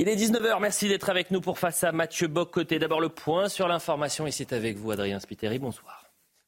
Il est 19h, merci d'être avec nous pour face à Mathieu Bocoté. D'abord le point sur l'information et c'est avec vous Adrien Spiteri, bonsoir.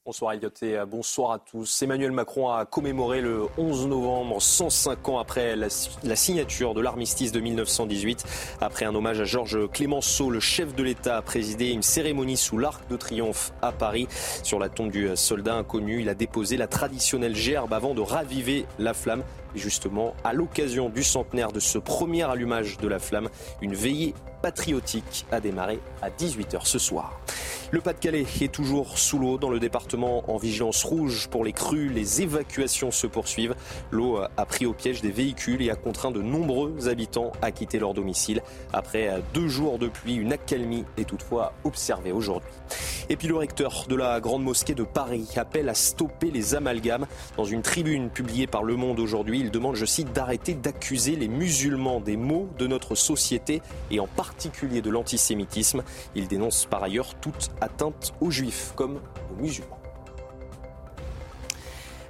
Bonsoir Elliot et bonsoir à tous. Emmanuel Macron a commémoré le 11 novembre, 105 ans après la, la signature de l'armistice de 1918. Après un hommage à Georges Clémenceau, le chef de l'État a présidé une cérémonie sous l'Arc de Triomphe à Paris. Sur la tombe du soldat inconnu, il a déposé la traditionnelle gerbe avant de raviver la flamme. Justement, à l'occasion du centenaire de ce premier allumage de la flamme, une veillée patriotique a démarré à 18h ce soir. Le Pas-de-Calais est toujours sous l'eau dans le département en vigilance rouge pour les crues. Les évacuations se poursuivent. L'eau a pris au piège des véhicules et a contraint de nombreux habitants à quitter leur domicile. Après deux jours de pluie, une accalmie est toutefois observée aujourd'hui. Et puis le recteur de la Grande Mosquée de Paris appelle à stopper les amalgames. Dans une tribune publiée par Le Monde aujourd'hui, il demande, je cite, d'arrêter d'accuser les musulmans des maux de notre société et en particulier de l'antisémitisme. Il dénonce par ailleurs toute atteinte aux juifs comme aux musulmans.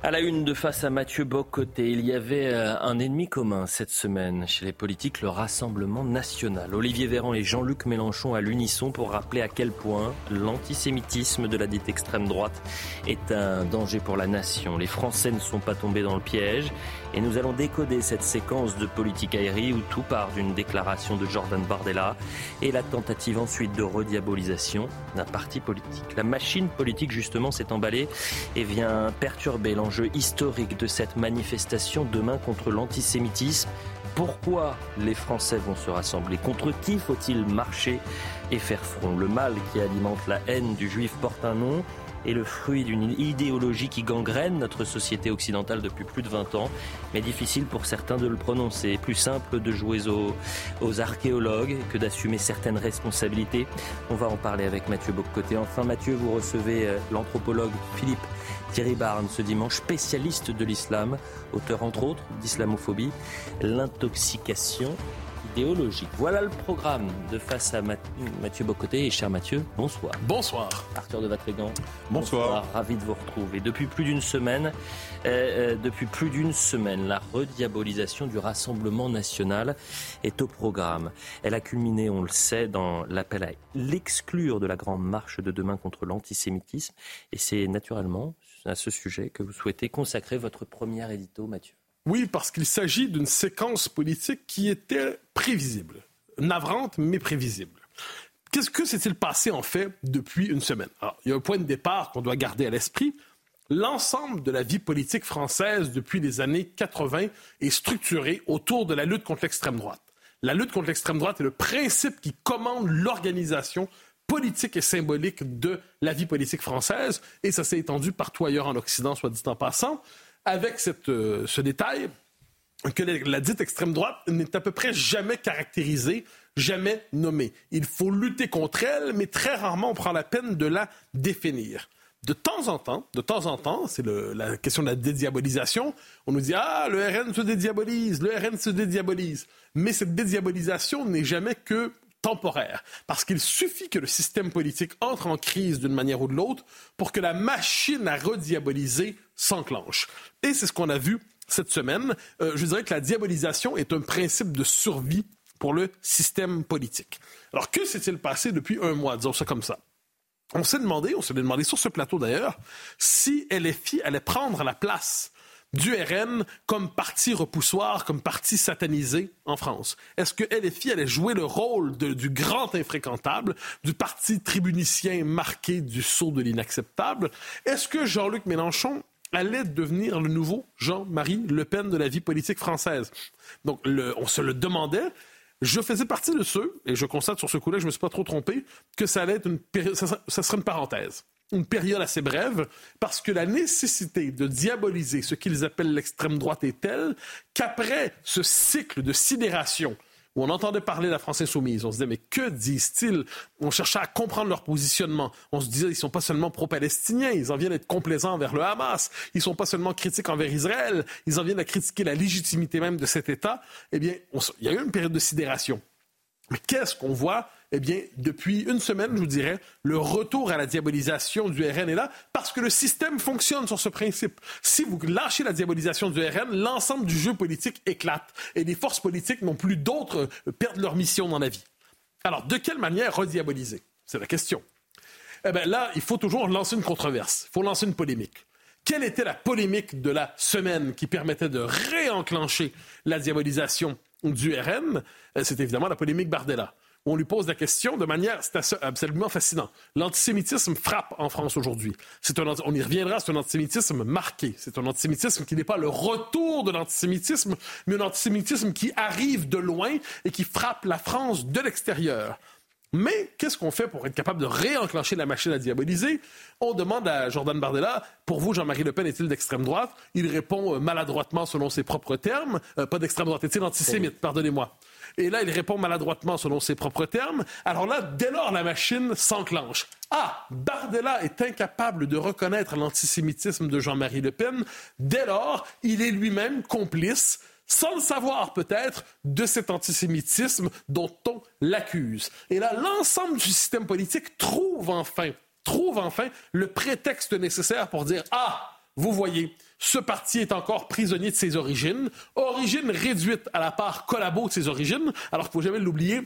À la une de face à Mathieu Bocoté, il y avait euh, un ennemi commun cette semaine chez les politiques, le Rassemblement national. Olivier Véran et Jean-Luc Mélenchon à l'unisson pour rappeler à quel point l'antisémitisme de la dite extrême droite est un danger pour la nation. Les Français ne sont pas tombés dans le piège et nous allons décoder cette séquence de politique aérie où tout part d'une déclaration de Jordan Bardella et la tentative ensuite de rediabolisation d'un parti politique. La machine politique justement s'est emballée et vient perturber l'enjeu historique de cette manifestation demain contre l'antisémitisme. Pourquoi les Français vont se rassembler Contre qui faut-il marcher et faire front? Le mal qui alimente la haine du juif porte un nom est le fruit d'une idéologie qui gangrène notre société occidentale depuis plus de 20 ans, mais difficile pour certains de le prononcer. Plus simple de jouer aux, archéologues que d'assumer certaines responsabilités. On va en parler avec Mathieu Boccoté. Enfin, Mathieu, vous recevez euh, l'anthropologue Philippe Thierry Barnes ce dimanche, spécialiste de l'islam, auteur entre autres d'islamophobie, l'intoxication idéologique. Voilà le programme de face à Mathieu Bocoté et cher Mathieu, bonsoir. Bonsoir. Arthur de Vatrigan. Bonsoir. Ravi de vous retrouver. Depuis plus d'une semaine, euh, euh, depuis plus d'une semaine, la rediabolisation du Rassemblement national est au programme. Elle a culminé, on le sait, dans l'appel à l'exclure de la grande marche de demain contre l'antisémitisme. Et c'est naturellement à ce sujet que vous souhaitez consacrer votre première édito, Mathieu. Oui, parce qu'il s'agit d'une séquence politique qui était prévisible, navrante mais prévisible. Qu'est-ce que s'est-il passé en fait depuis une semaine? Alors, il y a un point de départ qu'on doit garder à l'esprit. L'ensemble de la vie politique française depuis les années 80 est structuré autour de la lutte contre l'extrême droite. La lutte contre l'extrême droite est le principe qui commande l'organisation politique et symbolique de la vie politique française, et ça s'est étendu partout ailleurs en Occident, soit dit en passant avec cette, euh, ce détail que la, dite extrême droite n'est à peu près jamais caractérisée, jamais nommée. Il faut lutter contre elle, mais très rarement on prend la peine de la définir. De temps en temps, de temps en temps, c'est la question de la dédiabolisation. On nous dit ah le RN se dédiabolise, le RN se dédiabolise, mais cette dédiabolisation n'est jamais que temporaire, parce qu'il suffit que le système politique entre en crise d'une manière ou de l'autre pour que la machine à rediaboliser s'enclenche. Et c'est ce qu'on a vu cette semaine. Euh, je dirais que la diabolisation est un principe de survie pour le système politique. Alors, que s'est-il passé depuis un mois, disons ça comme ça? On s'est demandé, on s'est demandé sur ce plateau d'ailleurs, si LFI allait prendre la place du RN comme parti repoussoir, comme parti satanisé en France? Est-ce que LFI allait jouer le rôle du grand infréquentable, du parti tribunicien marqué du saut de l'inacceptable? Est-ce que Jean-Luc Mélenchon allait devenir le nouveau Jean-Marie Le Pen de la vie politique française? Donc, on se le demandait. Je faisais partie de ceux, et je constate sur ce coup-là, je ne me suis pas trop trompé, que ça allait être une, ça serait une parenthèse une période assez brève, parce que la nécessité de diaboliser ce qu'ils appellent l'extrême droite est telle qu'après ce cycle de sidération où on entendait parler de la France insoumise. On se disait, mais que disent-ils? On cherchait à comprendre leur positionnement. On se disait, ils sont pas seulement pro-palestiniens, ils en viennent être complaisants envers le Hamas. Ils sont pas seulement critiques envers Israël, ils en viennent à critiquer la légitimité même de cet État. Eh bien, il y a eu une période de sidération. Mais qu'est-ce qu'on voit eh bien, depuis une semaine, je vous dirais, le retour à la diabolisation du RN est là parce que le système fonctionne sur ce principe. Si vous lâchez la diabolisation du RN, l'ensemble du jeu politique éclate et les forces politiques n'ont plus d'autres, euh, perdent leur mission dans la vie. Alors, de quelle manière rediaboliser? C'est la question. Eh bien, là, il faut toujours lancer une controverse, il faut lancer une polémique. Quelle était la polémique de la semaine qui permettait de réenclencher la diabolisation du RN? Euh, c'est évidemment la polémique Bardella on lui pose la question de manière absolument fascinant. L'antisémitisme frappe en France aujourd'hui. on y reviendra, c'est un antisémitisme marqué. C'est un antisémitisme qui n'est pas le retour de l'antisémitisme, mais un antisémitisme qui arrive de loin et qui frappe la France de l'extérieur. Mais qu'est-ce qu'on fait pour être capable de réenclencher la machine à diaboliser? On demande à Jordan Bardella, pour vous, Jean-Marie Le Pen est-il d'extrême droite? Il répond euh, maladroitement selon ses propres termes, euh, pas d'extrême droite, est-il antisémite? Pardonnez-moi. Et là, il répond maladroitement selon ses propres termes. Alors là, dès lors, la machine s'enclenche. Ah, Bardella est incapable de reconnaître l'antisémitisme de Jean-Marie Le Pen. Dès lors, il est lui-même complice sans le savoir peut-être, de cet antisémitisme dont on l'accuse. Et là, l'ensemble du système politique trouve enfin, trouve enfin le prétexte nécessaire pour dire Ah, vous voyez, ce parti est encore prisonnier de ses origines, origines réduites à la part collabo de ses origines, alors qu'il faut jamais l'oublier,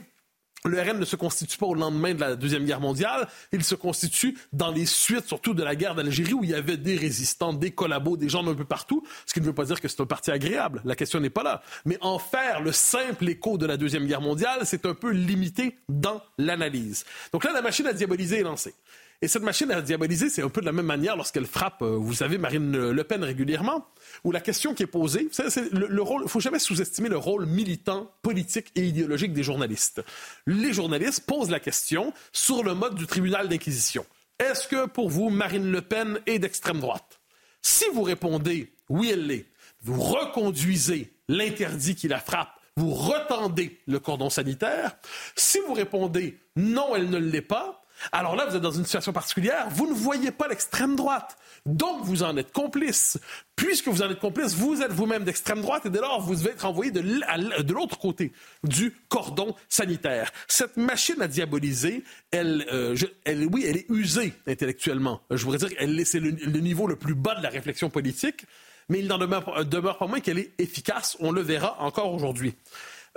le RN ne se constitue pas au lendemain de la Deuxième Guerre mondiale, il se constitue dans les suites, surtout de la guerre d'Algérie, où il y avait des résistants, des collabos, des gens d'un peu partout, ce qui ne veut pas dire que c'est un parti agréable, la question n'est pas là. Mais en faire le simple écho de la Deuxième Guerre mondiale, c'est un peu limité dans l'analyse. Donc là, la machine à diaboliser est lancée. Et cette machine à diaboliser, c'est un peu de la même manière lorsqu'elle frappe, euh, vous savez, Marine Le Pen régulièrement, où la question qui est posée, c'est le, rôle, il faut jamais sous-estimer le rôle militant, politique et idéologique des journalistes. Les journalistes posent la question sur le mode du tribunal d'inquisition. Est-ce que pour vous, Marine Le Pen est d'extrême droite? Si vous répondez oui, elle l'est, vous reconduisez l'interdit qui la frappe vous retendez le cordon sanitaire. Si vous répondez non, elle ne l'est pas, alors là, vous êtes dans une situation particulière, vous ne voyez pas l'extrême droite. Donc, vous en êtes complice. Puisque vous en êtes complice, vous êtes vous-même d'extrême droite et dès lors, vous devez être envoyé de l'autre côté du cordon sanitaire. Cette machine à diaboliser, elle, euh, oui, elle est usée intellectuellement. Je voudrais dire qu'elle c'est le, niveau le plus bas de la réflexion politique, mais il n'en demeure, demeure pas moins qu'elle est efficace. On le verra encore aujourd'hui.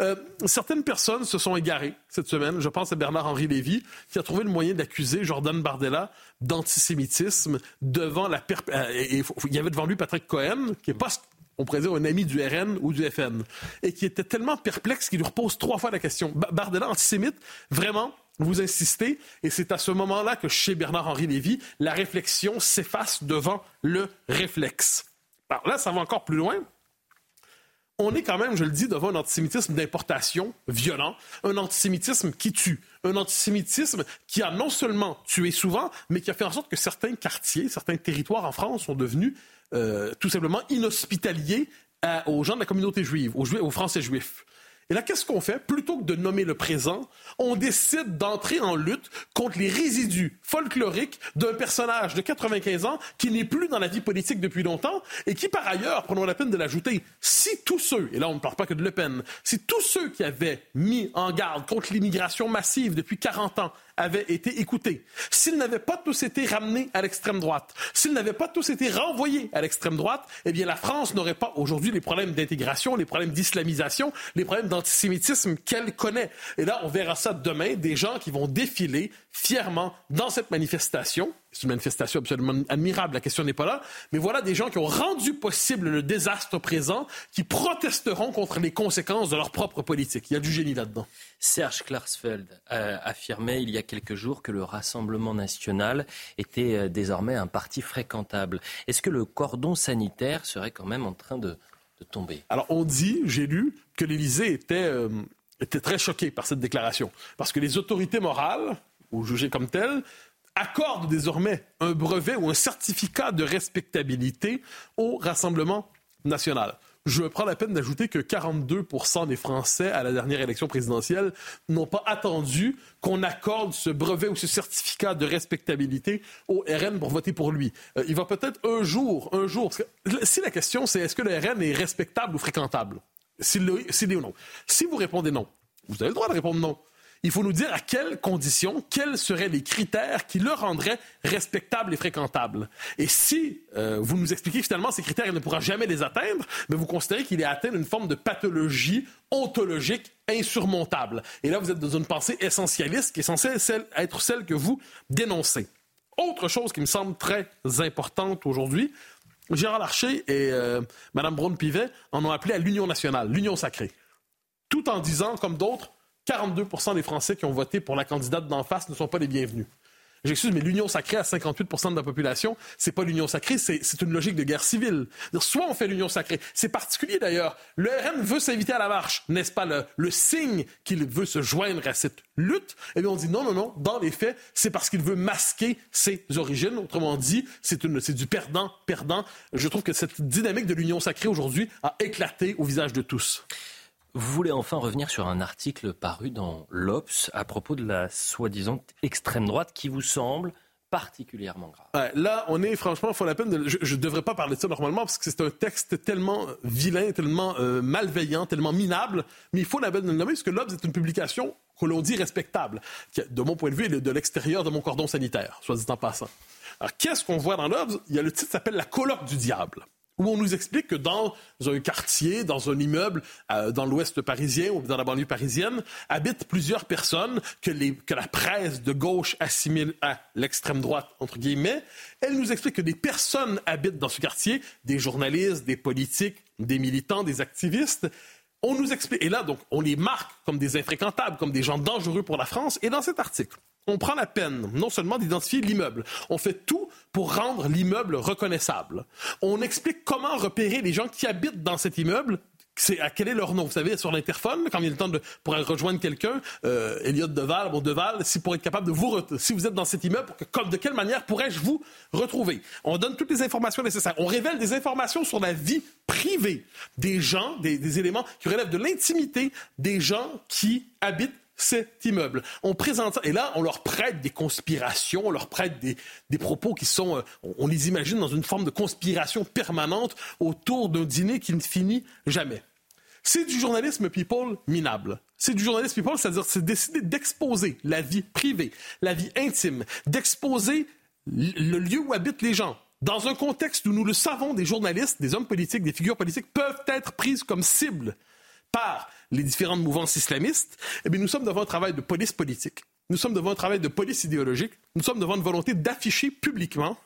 Euh, certaines personnes se sont égarées cette semaine. Je pense à Bernard-Henri Lévy, qui a trouvé le moyen d'accuser Jordan Bardella d'antisémitisme devant la... Euh, il y avait devant lui Patrick Cohen, qui est pas on pourrait dire un ami du RN ou du FN, et qui était tellement perplexe qu'il lui repose trois fois la question. Bardella, antisémite, vraiment, vous insistez, et c'est à ce moment-là que chez Bernard-Henri Lévy, la réflexion s'efface devant le réflexe. Alors là, ça va encore plus loin on est quand même, je le dis, devant un antisémitisme d'importation violent, un antisémitisme qui tue, un antisémitisme qui a non seulement tué souvent, mais qui a fait en sorte que certains quartiers, certains territoires en France sont devenus euh, tout simplement inhospitaliers aux gens de la communauté juive, aux, Français juifs. Et là, qu'est-ce qu'on fait? Plutôt que de nommer le présent, on décide d'entrer en lutte contre les résidus folkloriques d'un personnage de 95 ans qui n'est plus dans la vie politique depuis longtemps et qui, par ailleurs, prenons la peine de l'ajouter, si tous ceux, et là on ne parle pas que de Le Pen, si tous ceux qui avaient mis en garde contre l'immigration massive depuis 40 ans avaient été écoutés, s'ils n'avaient pas tous été ramenés à l'extrême droite, s'ils n'avaient pas tous été renvoyés à l'extrême droite, eh bien la France n'aurait pas aujourd'hui les problèmes d'intégration, les problèmes d'islamisation, les problèmes d'antisémitisme qu'elle connaît. Et là, on verra ça demain, des gens qui vont défiler fièrement dans cette manifestation. C'est une manifestation absolument admirable, la question n'est pas là. Mais voilà des gens qui ont rendu possible le désastre présent, qui protesteront contre les conséquences de leur propre politique. Il y a du génie là-dedans. Serge Klarsfeld a affirmé il y a quelques jours que le Rassemblement national était euh, désormais un parti fréquentable. Est-ce que le cordon sanitaire serait quand même en train de, tomber? Alors on dit, j'ai lu, que l'Élysée était, euh, était très choqué par cette déclaration. Parce que les autorités morales, ou jugées comme telles, accorde désormais un brevet ou un certificat de respectabilité au Rassemblement national. Je prends la peine d'ajouter que 42% des Français à la dernière élection présidentielle n'ont pas attendu qu'on accorde ce brevet ou ce certificat de respectabilité au RN pour voter pour lui. Euh, il va peut-être un jour, un jour. Si la question c'est est-ce que le RN est respectable ou fréquentable, s'il est ou non. Si vous répondez non, vous avez le droit de répondre non il faut nous dire à quelles conditions, quels seraient les critères qui le rendraient respectable et fréquentable. Et si euh, vous nous expliquez que finalement ces critères, il ne pourra jamais les atteindre, mais vous considérez qu'il est atteint d'une forme de pathologie ontologique insurmontable. Et là, vous êtes dans une pensée essentialiste qui est censée être celle que vous dénoncez. Autre chose qui me semble très importante aujourd'hui, Gérard Larcher et euh, Mme Braun-Pivet en ont appelé à l'union nationale, l'union sacrée. Tout en disant, comme d'autres, 42% des Français qui ont voté pour la candidate d'en face ne sont pas les bienvenus. J'excuse, mais l'union sacrée à 58% de la population, c'est pas l'union sacrée, c'est une logique de guerre civile. Soit on fait l'union sacrée. C'est particulier d'ailleurs. Le RN veut s'inviter à la marche. N'est-ce pas le, le signe qu'il veut se joindre à cette lutte? Eh bien, on dit non, non, non. Dans les faits, c'est parce qu'il veut masquer ses origines. Autrement dit, c'est du perdant-perdant. Je trouve que cette dynamique de l'union sacrée aujourd'hui a éclaté au visage de tous. Vous voulez enfin revenir sur un article paru dans l'Obs à propos de la soi-disant extrême droite qui vous semble particulièrement grave. là, on est franchement, il faut la peine de. Je ne devrais pas parler de ça normalement parce que c'est un texte tellement vilain, tellement euh, malveillant, tellement minable, mais il faut la peine de le nommer parce que l'Obs est une publication que l'on dit respectable, qui, de mon point de vue, est de l'extérieur de mon cordon sanitaire, soit dit en passant. Alors, qu'est-ce qu'on voit dans l'Obs? Il y a le titre qui s'appelle La colloque du diable où on nous explique que dans un quartier, dans un immeuble euh, dans l'ouest parisien ou dans la banlieue parisienne, habitent plusieurs personnes que, que la presse de gauche assimile à l'extrême droite, entre guillemets. Elle nous explique que des personnes habitent dans ce quartier, des journalistes, des politiques, des militants, des activistes. On nous explique, et là, donc, on les marque comme des infréquentables, comme des gens dangereux pour la France. Et dans cet article, on prend la peine non seulement d'identifier l'immeuble, on fait tout pour rendre l'immeuble reconnaissable. On explique comment repérer les gens qui habitent dans cet immeuble c'est à quel est leur nom. Vous savez, sur l'interphone, quand il a le temps de, pour rejoindre quelqu'un, euh, Elliot Deval, bon Deval, si pour être capable de vous, si vous êtes dans cet immeuble, comme, de quelle manière pourrais-je vous retrouver? On donne toutes les informations nécessaires. On révèle des informations sur la vie privée des gens, des éléments qui relèvent de l'intimité des gens qui habitent cet immeuble. On présente ça, et là, on leur prête des conspirations, on leur prête des, propos qui sont, euh, on, les imagine dans une forme de conspiration permanente autour d'un dîner qui ne finit jamais. C'est du journalisme people minable. C'est du journalisme people, c'est-à-dire c'est décider d'exposer la vie privée, la vie intime, d'exposer le lieu où habitent les gens. Dans un contexte où nous le savons, des journalistes, des hommes politiques, des figures politiques peuvent être prises comme cibles par les différentes mouvances islamistes, eh bien, nous sommes devant un travail de police politique. Nous sommes devant un travail de police idéologique. Nous sommes devant une volonté d'afficher publiquement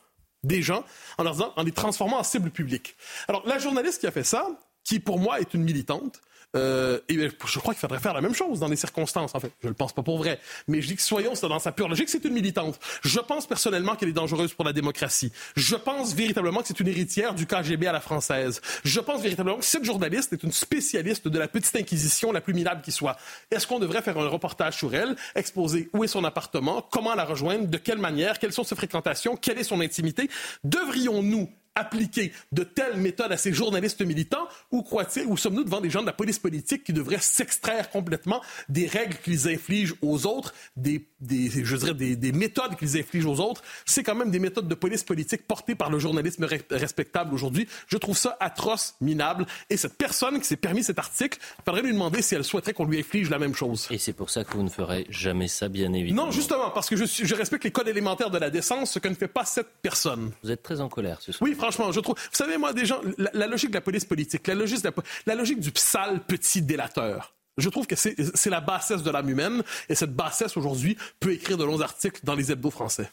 des gens en, en les transformant en cibles publiques. Alors, la journaliste qui a fait ça, qui pour moi est une militante, euh, et je crois qu'il faudrait faire la même chose dans les circonstances, en fait. Je ne le pense pas pour vrai. Mais je dis que soyons dans sa pure logique, c'est une militante. Je pense personnellement qu'elle est dangereuse pour la démocratie. Je pense véritablement que c'est une héritière du KGB à la française. Je pense véritablement que cette journaliste est une spécialiste de la petite inquisition la plus minable qui soit. Est-ce qu'on devrait faire un reportage sur elle, exposer où est son appartement, comment la rejoindre, de quelle manière, quelles sont ses fréquentations, quelle est son intimité? Devrions-nous appliquer de telles méthodes à ces journalistes militants? Ou croit-il, ou sommes-nous devant des gens de la police politique qui devraient s'extraire complètement des règles qu'ils infligent aux autres, des, je dirais des, des méthodes qu'ils infligent aux autres? C'est quand même des méthodes de police politique portées par le journalisme respectable aujourd'hui. Je trouve ça atroce, minable. Et cette personne qui s'est permis cet article, il faudrait lui demander si elle souhaiterait qu'on lui inflige la même chose. Et c'est pour ça que vous ne ferez jamais ça, bien évidemment. Non, justement, parce que je, je respecte les codes élémentaires de la décence, ce que ne fait pas cette personne. Vous êtes très en colère ce soir. Oui, franchement, je trouve. Vous savez, moi, des gens, la, logique de la police politique, la logique, du sale petit délateur. Je trouve que c'est la bassesse de l'âme humaine, et cette bassesse, aujourd'hui, peut écrire de longs articles dans les hebdos français.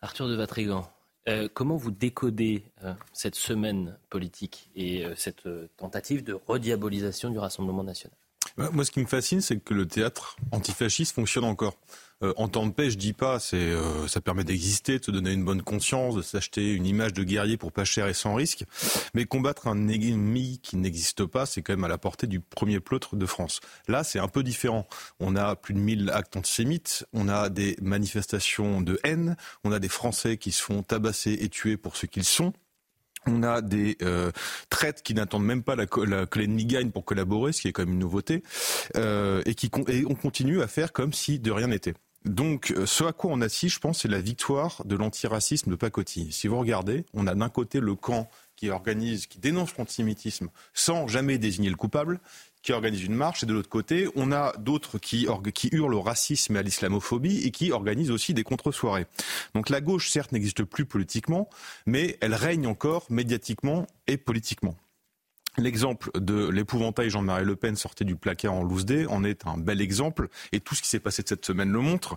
Arthur de Vatrigan, euh, comment vous décodez euh, cette semaine politique et euh, cette tentative de rediabolisation du Rassemblement national? Moi, ce qui me fascine, c'est que le théâtre antifasciste fonctionne encore. Euh, en temps de paix, je dis pas, c'est euh, ça permet d'exister, de se donner une bonne conscience, de s'acheter une image de guerrier pour pas cher et sans risque. Mais combattre un ennemi qui n'existe pas, c'est quand même à la portée du premier pleutre de France. Là, c'est un peu différent. On a plus de 1000 actes antisémites, on a des manifestations de haine, on a des Français qui se font tabasser et tuer pour ce qu'ils sont. On a des euh, traites qui n'attendent même pas la, que l'ennemi pour collaborer, ce qui est quand même une nouveauté, euh, et, qui, et on continue à faire comme si de rien n'était. Donc, euh, ce à quoi on assiste, je pense, c'est la victoire de l'antiracisme de pacotille. Si vous regardez, on a d'un côté le camp qui organise, qui dénonce l'antisémitisme sans jamais désigner le coupable, qui organise une marche, et de l'autre côté, on a d'autres qui, qui hurlent au racisme et à l'islamophobie et qui organisent aussi des contre-soirées. Donc la gauche, certes, n'existe plus politiquement, mais elle règne encore médiatiquement et politiquement. L'exemple de l'épouvantail Jean-Marie Le Pen sorti du placard en loose day en est un bel exemple et tout ce qui s'est passé cette semaine le montre.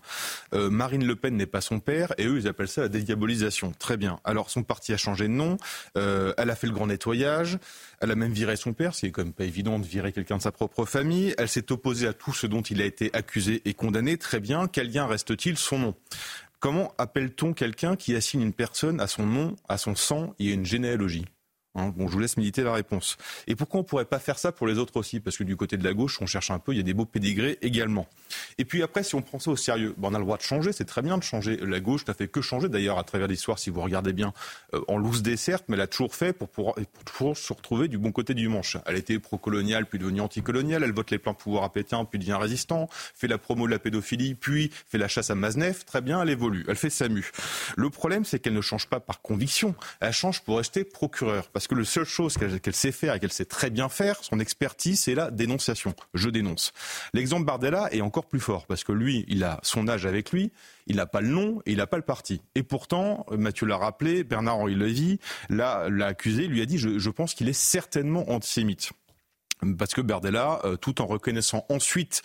Euh, Marine Le Pen n'est pas son père et eux ils appellent ça la dédiabolisation. Très bien. Alors son parti a changé de nom, euh, elle a fait le grand nettoyage, elle a même viré son père, c'est quand même pas évident de virer quelqu'un de sa propre famille. Elle s'est opposée à tout ce dont il a été accusé et condamné. Très bien. Quel lien reste-t-il? Son nom. Comment appelle-t-on quelqu'un qui assigne une personne à son nom, à son sang? Et à une généalogie Hein, bon, je vous laisse méditer la réponse. Et pourquoi on ne pourrait pas faire ça pour les autres aussi? Parce que du côté de la gauche, on cherche un peu, il y a des beaux pédigrés également. Et puis après, si on prend ça au sérieux, ben, on a le droit de changer, c'est très bien de changer. La gauche n'a fait que changer, d'ailleurs, à travers l'histoire, si vous regardez bien, euh, en loose des certes, mais elle a toujours fait pour, pour, pour, se retrouver du bon côté du manche. Elle était pro-coloniale, puis devenue anticoloniale, elle vote les pleins pouvoirs à Pétain, puis devient résistant, fait la promo de la pédophilie, puis fait la chasse à Maznev, très bien, elle évolue, elle fait SAMU. Le problème, c'est qu'elle ne change pas par conviction, elle change pour rester procureur. Que le seule chose qu'elle sait faire et qu'elle sait très bien faire, son expertise, c'est la dénonciation. Je dénonce. L'exemple Bardella est encore plus fort parce que lui, il a son âge avec lui, il n'a pas le nom et il n'a pas le parti. Et pourtant, Mathieu l'a rappelé, Bernard-Henri Lévy l'a accusé, lui a dit je pense qu'il est certainement antisémite parce que Bardella, euh, tout en reconnaissant ensuite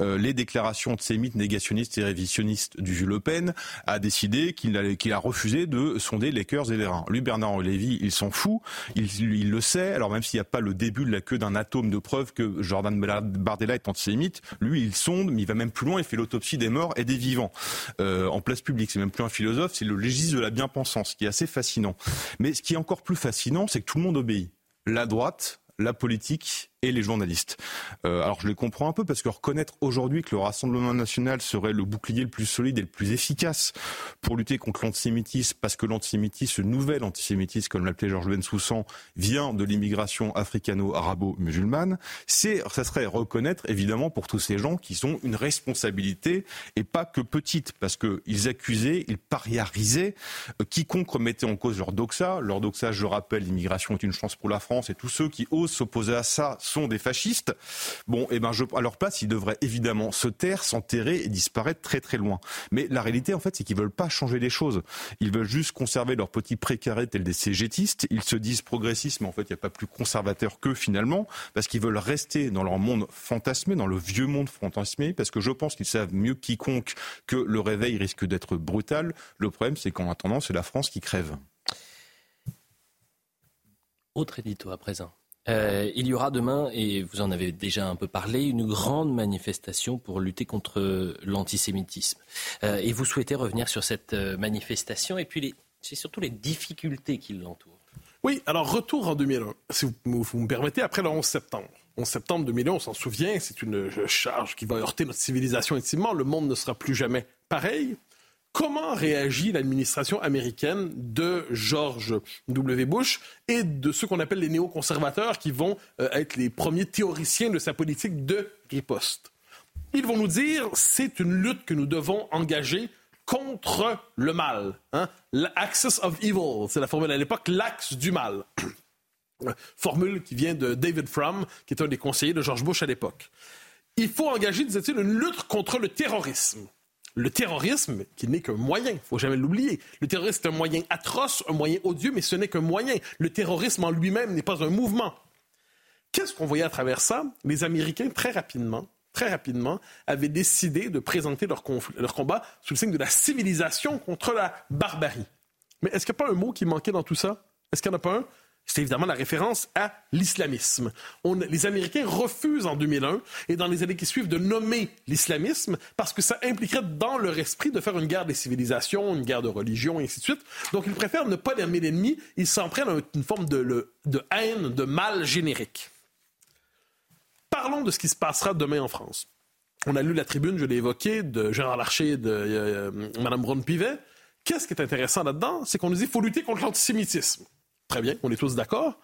euh, les déclarations antisémites, négationnistes et révisionnistes du Jules Le Pen, a décidé qu'il a, refusé de sonder les cœurs et les reins. Lui, Bernard Lévy, il s'en fout, il, il, le sait, alors même s'il n'y a pas le début de la queue d'un atome de preuve que Jordan Bardella est antisémite, lui, il sonde, mais il va même plus loin, il fait l'autopsie des morts et des vivants euh, en place publique. C'est même plus un philosophe, c'est le légiste de la bien-pensance, ce qui est assez fascinant. Mais ce qui est encore plus fascinant, c'est que tout le monde obéit. La droite, la politique et les journalistes. Euh, alors je les comprends un peu parce que reconnaître aujourd'hui que le Rassemblement national serait le bouclier le plus solide et le plus efficace pour lutter contre l'antisémitisme, parce que l'antisémitisme, ce nouvel antisémitisme, comme l'appelait Georges Bensoussan, vient de l'immigration africano-arabo-musulmane, c'est, ça serait reconnaître évidemment pour tous ces gens qui ont une responsabilité et pas que petite, parce qu'ils accusaient, ils pariarisaient euh, quiconque remettait en cause leur doxa. Leur doxa, je rappelle, l'immigration est une chance pour la France et tous ceux qui osent s'opposer à ça sont des fascistes. Bon, et eh ben, à leur place, ils devraient évidemment se taire, s'enterrer et disparaître très très loin. Mais la réalité, en fait, c'est qu'ils veulent pas changer les choses. Ils veulent juste conserver leur petit précaré tel des cégétistes. Ils se disent progressistes, mais en fait, il n'y a pas plus conservateur qu'eux finalement, parce qu'ils veulent rester dans leur monde fantasmé, dans le vieux monde fantasmé, parce que je pense qu'ils savent mieux quiconque que le réveil risque d'être brutal. Le problème, c'est qu'en attendant, c'est la France qui crève. Autre édito à présent. Euh, il y aura demain, et vous en avez déjà un peu parlé, une grande manifestation pour lutter contre l'antisémitisme. Euh, et vous souhaitez revenir sur cette euh, manifestation et puis c'est surtout les difficultés qui l'entourent. Oui, alors retour en 2001, si vous, vous, me permettez, après le 11 septembre. 11 septembre 2001, on s'en souvient, c'est une charge qui va heurter notre civilisation intimement. Le monde ne sera plus jamais pareil. Comment réagit l'administration américaine de George W. Bush et de ceux qu'on appelle les néoconservateurs qui vont euh, être les premiers théoriciens de sa politique de riposte? Ils vont nous dire c'est une lutte que nous devons engager contre le mal. Hein? L'axis of evil, c'est la formule à l'époque, l'axe du mal. formule qui vient de David Frum, qui est un des conseillers de George Bush à l'époque. Il faut engager, disait-il, une lutte contre le terrorisme. Le terrorisme, qui n'est qu'un moyen, il faut jamais l'oublier. Le terrorisme est un moyen atroce, un moyen odieux, mais ce n'est qu'un moyen. Le terrorisme en lui-même n'est pas un mouvement. Qu'est-ce qu'on voyait à travers ça? Les Américains, très rapidement, très rapidement, avaient décidé de présenter leur, leur combat sous le signe de la civilisation contre la barbarie. Mais est-ce qu'il n'y a pas un mot qui manquait dans tout ça? Est-ce qu'il n'y en a pas un? C'est évidemment la référence à l'islamisme. Les Américains refusent en 2001 et dans les années qui suivent de nommer l'islamisme parce que ça impliquerait dans leur esprit de faire une guerre des civilisations, une guerre de religion, et ainsi de suite. Donc ils préfèrent ne pas nommer l'ennemi, ils s'en prennent à une forme de, haine, de mal générique. Parlons de ce qui se passera demain en France. On a lu la tribune, je l'ai évoqué, de Gérard Larcher et de euh, Mme Braun-Pivet. Qu'est-ce qui est intéressant là-dedans? C'est qu'on nous dit qu'il faut lutter contre l'antisémitisme. Très bien, on est tous d'accord.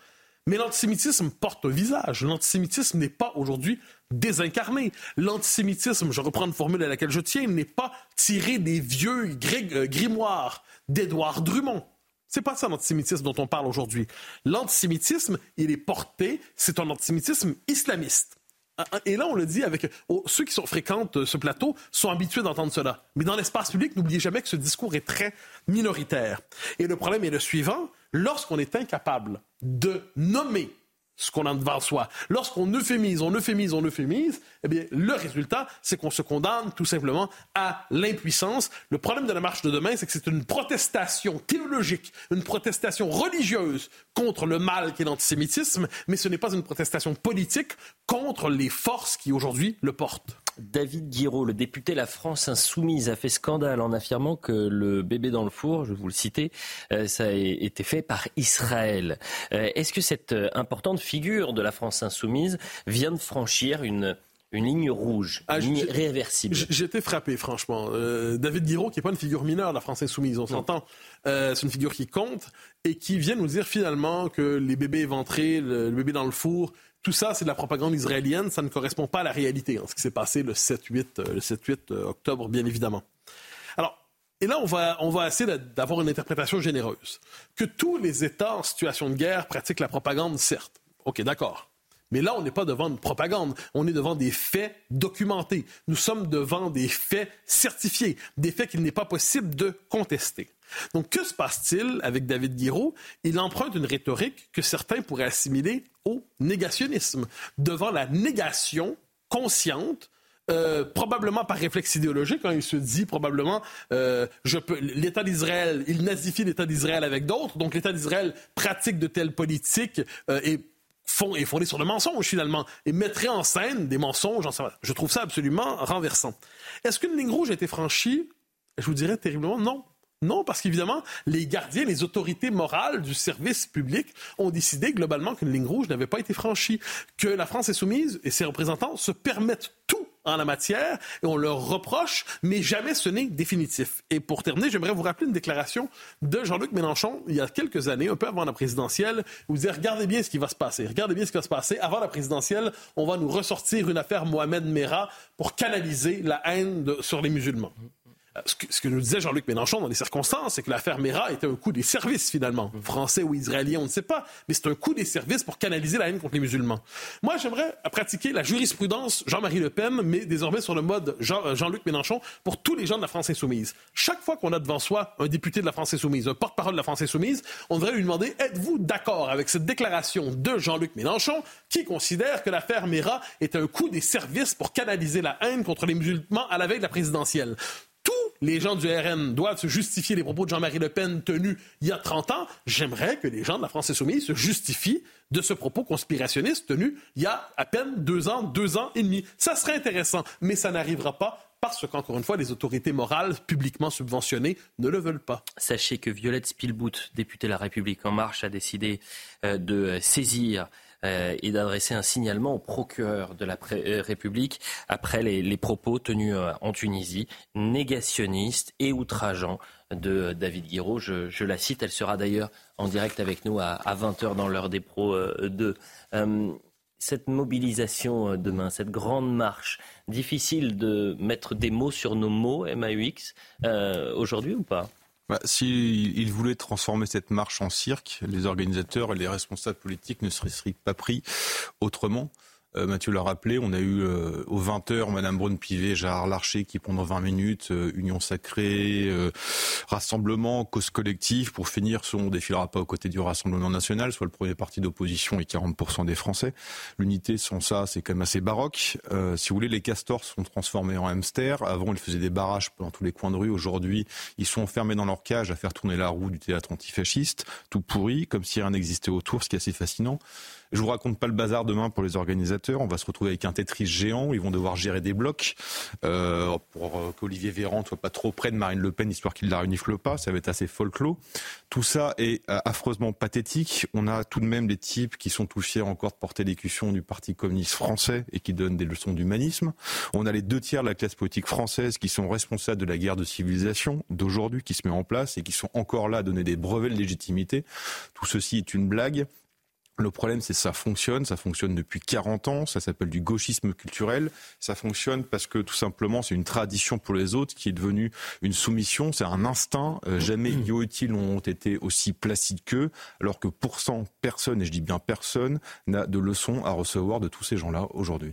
Mais l'antisémitisme porte un visage. L'antisémitisme n'est pas aujourd'hui désincarné. L'antisémitisme, je reprends une formule à laquelle je tiens, n'est pas tiré des vieux euh, grimoires d'Édouard Drummond. C'est pas ça l'antisémitisme dont on parle aujourd'hui. L'antisémitisme, il est porté, c'est un antisémitisme islamiste. Ah, ah, et là, on le dit avec oh, ceux qui sont, fréquentent euh, ce plateau sont habitués d'entendre cela. Mais dans l'espace public, n'oubliez jamais que ce discours est très minoritaire. Et le problème est le suivant lorsqu'on est incapable de nommer ce qu'on a devant soi. Lorsqu'on euphémise, on euphémise, on euphémise, eh bien, le résultat, c'est qu'on se condamne tout simplement à l'impuissance. Le problème de la marche de demain, c'est que c'est une protestation théologique, une protestation religieuse contre le mal qu'est l'antisémitisme, mais ce n'est pas une protestation politique contre les forces qui aujourd'hui le portent. David Guiraud, le député La France Insoumise, a fait scandale en affirmant que le bébé dans le four, je vous le citer, euh, ça a été fait par Israël. Euh, est-ce que cette euh, importante figure de la France Insoumise vient de franchir une, une ligne rouge, ah, une ligne réversible? J'étais frappé, franchement. David Guiraud, qui n'est pas une figure mineure de la France insoumise, on s'entend. c'est une figure qui compte et qui vient nous dire finalement que les bébés éventrés, le bébé dans le four, tout ça, c'est de la propagande israélienne. Ça ne correspond pas à la réalité, hein, ce qui s'est passé le 7-8 euh, le 7 euh, octobre, bien évidemment. Alors, et là, on va, on va essayer d'avoir une interprétation généreuse. Que tous les États en situation de guerre pratiquent la propagande, certes. OK, d'accord. Mais là, on n'est pas devant une propagande, on est devant des faits documentés. Nous sommes devant des faits certifiés, des faits qu'il n'est pas possible de contester. Donc, que se passe-t-il avec David Guiraud? Il emprunte une rhétorique que certains pourraient assimiler au négationnisme, devant la négation consciente euh, probablement par réflexe idéologique, quand hein, il se dit probablement euh, l'État d'Israël, il nazifie l'État d'Israël avec d'autres, donc l'État d'Israël pratique de telles politiques euh, et fond, est fondé sur le mensonge finalement et mettrait en scène des mensonges. Je trouve ça absolument renversant. Est-ce qu'une ligne rouge a été franchie? Je vous dirais terriblement non. Non, parce qu'évidemment, les gardiens, les autorités morales du service public ont décidé globalement qu'une ligne rouge n'avait pas été franchie, que la France est soumise et ses représentants se permettent tout en la matière et on leur reproche, mais jamais ce n'est définitif. Et pour terminer, j'aimerais vous rappeler une déclaration de Jean-Luc Mélenchon il y a quelques années, un peu avant la présidentielle, où il disait regardez bien ce qui va se passer, regardez bien ce qui va se passer. Avant la présidentielle, on va nous ressortir une affaire Mohamed Merah pour canaliser la haine sur les musulmans. Euh, ce que, nous disait Jean-Luc Mélenchon dans les circonstances, c'est que l'affaire Mera était un coup des services finalement, mm. français ou israélien, on ne sait pas, mais c'est un coup des services pour canaliser la haine contre les musulmans. Moi, j'aimerais pratiquer la jurisprudence Jean-Marie Le Pen, mais désormais sur le mode euh, Jean-Luc Mélenchon pour tous les gens de la France insoumise. Chaque fois qu'on a devant soi un député de la France insoumise, un porte-parole de la France insoumise, on devrait lui demander êtes-vous d'accord avec cette déclaration de Jean-Luc Mélenchon qui considère que l'affaire Mera est un coup des services pour canaliser la haine contre les musulmans à la veille de la présidentielle? Les gens du RN doivent se justifier les propos de Jean-Marie Le Pen tenus il y a 30 ans, j'aimerais que les gens de la France insoumise se justifient de ce propos conspirationniste tenu il y a à peine deux ans, deux ans et demi. Ça serait intéressant, mais ça n'arrivera pas parce qu'encore une fois, les autorités morales publiquement subventionnées ne le veulent pas. Sachez que Violette Spielbout, députée de la République en marche, a décidé euh, de saisir euh, et d'adresser un signalement au procureur de la euh, République après les, propos tenus euh, en Tunisie, négationnistes et outrageants de David Guiraud. Je, la cite, elle sera d'ailleurs en direct avec nous à, 20h dans l'heure des pros 2. cette mobilisation demain, cette grande marche, difficile de mettre des mots sur nos mots, MAUX, aujourd'hui ou pas? Bah, S'ils voulaient transformer cette marche en cirque, les organisateurs et les responsables politiques ne seraient pas pris autrement. Euh, Mathieu l'a rappelé, on a eu euh, aux 20h Madame Braun-Pivet, Gérard Larcher qui pendant 20 minutes, euh, Union sacrée, rassemblement, cause collective, pour finir, on ne défilera pas aux côtés du Rassemblement national, soit le premier parti d'opposition et 40% des Français. L'unité sans ça, c'est quand même assez baroque. si vous voulez, les castors sont transformés en hamsters. Avant, ils faisaient des barrages dans tous les coins de rue. Aujourd'hui, ils sont enfermés dans leur cage à faire tourner la roue du théâtre antifasciste, tout pourri, comme si rien n'existait autour, ce qui est assez fascinant. Je vous raconte pas le bazar demain pour les organisateurs. On va se retrouver avec un Tetris géant. Ils vont devoir gérer des blocs euh, pour euh, qu'Olivier Véran soit pas trop près de Marine Le Pen, histoire qu'il la renifle pas. Ça va être assez folklore. Tout ça est euh, affreusement pathétique. On a tout de même des types qui sont tout fiers encore de porter l'écution du Parti communiste français et qui donnent des leçons d'humanisme. On a les deux tiers de la classe politique française qui sont responsables de la guerre de civilisation d'aujourd'hui qui se met en place et qui sont encore là à donner des brevets de légitimité. Tout ceci est une blague. Le problème, c'est que ça fonctionne, ça fonctionne depuis 40 ans, ça s'appelle du gauchisme culturel, ça fonctionne parce que tout simplement c'est une tradition pour les autres qui est devenue une soumission, c'est un instinct, euh, jamais idiots n'ont été aussi placides qu'eux, alors que pour cent, personne, et je dis bien personne, n'a de leçons à recevoir de tous ces gens-là aujourd'hui.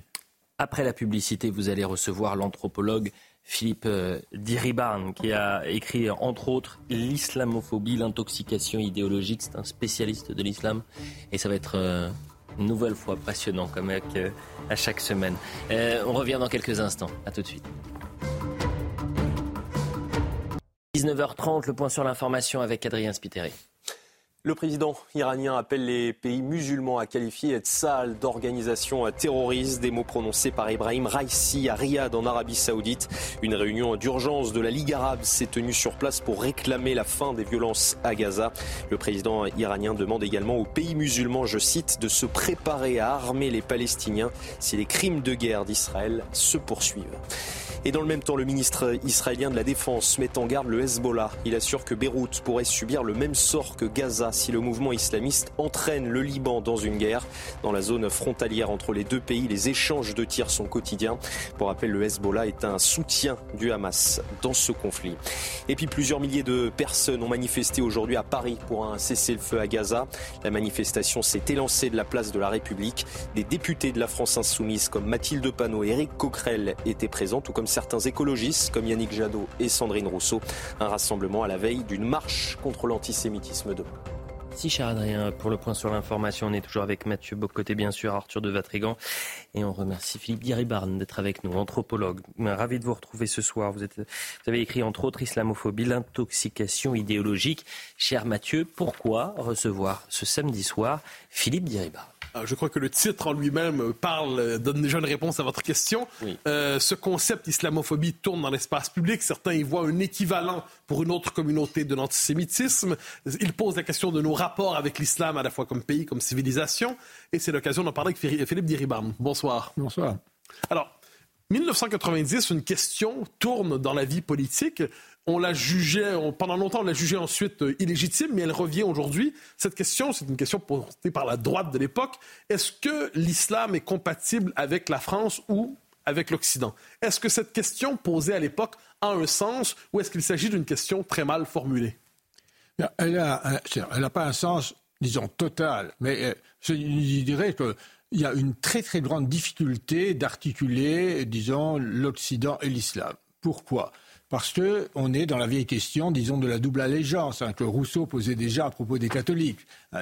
Après la publicité, vous allez recevoir l'anthropologue Philippe euh, Diribarn, qui a écrit entre autres L'islamophobie, l'intoxication idéologique. C'est un spécialiste de l'islam et ça va être euh, une nouvelle fois passionnant comme avec, euh, à chaque semaine. on revient dans quelques instants. À tout de suite. 19h30, le point sur l'information avec Adrien Spiteri. Le président iranien appelle les pays musulmans à qualifier sale d'organisation terroriste, des mots prononcés par Ibrahim Raisi à Riyad en Arabie Saoudite. Une réunion d'urgence de la Ligue arabe s'est tenue sur place pour réclamer la fin des violences à Gaza. Le président iranien demande également aux pays musulmans, je cite, de se préparer à armer les Palestiniens si les crimes de guerre d'Israël se poursuivent. Et dans le même temps, le ministre israélien de la Défense met en garde le Hezbollah. Il assure que Beyrouth pourrait subir le même sort que Gaza si le mouvement islamiste entraîne le Liban dans une guerre. Dans la zone frontalière entre les deux pays, les échanges de tirs sont quotidiens. Pour rappel, le Hezbollah est un soutien du Hamas dans ce conflit. Et puis plusieurs milliers de personnes ont manifesté aujourd'hui à Paris pour un cessez-le-feu à Gaza. La manifestation s'est élancée de la place de la République. Des députés de la France insoumise comme Mathilde Panot et Éric Coquerel étaient présents, tout comme certains écologistes comme Yannick Jadot et Sandrine Rousseau. Un rassemblement à la veille d'une marche contre l'antisémitisme de Merci cher Adrien pour le point sur l'information. On est toujours avec Mathieu Bocoté, bien sûr, Arthur de Vatrigan. Et on remercie Philippe Diribarne d'être avec nous, anthropologue. Ravi de vous retrouver ce soir. Vous, avez écrit entre autres Islamophobie, l'intoxication idéologique. Cher Mathieu, pourquoi recevoir ce samedi soir Philippe Diribarne ah, je crois que le titre en lui-même parle, donne déjà une réponse à votre question. Euh, ce concept islamophobie tourne dans l'espace public. Certains y voient un équivalent pour une autre communauté de l'antisémitisme. Il pose la question de nos rapports avec l'islam, à la fois comme pays, comme civilisation. Et c'est l'occasion d'en parler avec Philippe Diribarne. Bonsoir. Bonsoir. Alors, 1990, une question tourne dans la vie politique on la jugeait, pendant longtemps, on l'a jugée ensuite euh, illégitime, mais elle revient aujourd'hui. Cette question, c'est une question posée par la droite de l'époque. Est-ce que l'islam est compatible avec la France ou avec l'Occident? Est-ce que cette question posée à l'époque a un sens ou est-ce qu'il s'agit d'une question très mal formulée? Elle n'a pas un sens, disons, total, mais euh, je dirais qu'il y a une très très grande difficulté d'articuler, disons, l'Occident et l'islam. Pourquoi? Parce qu'on est dans la vieille question, disons, de la double allégeance, hein, que Rousseau posait déjà à propos des catholiques. Hein,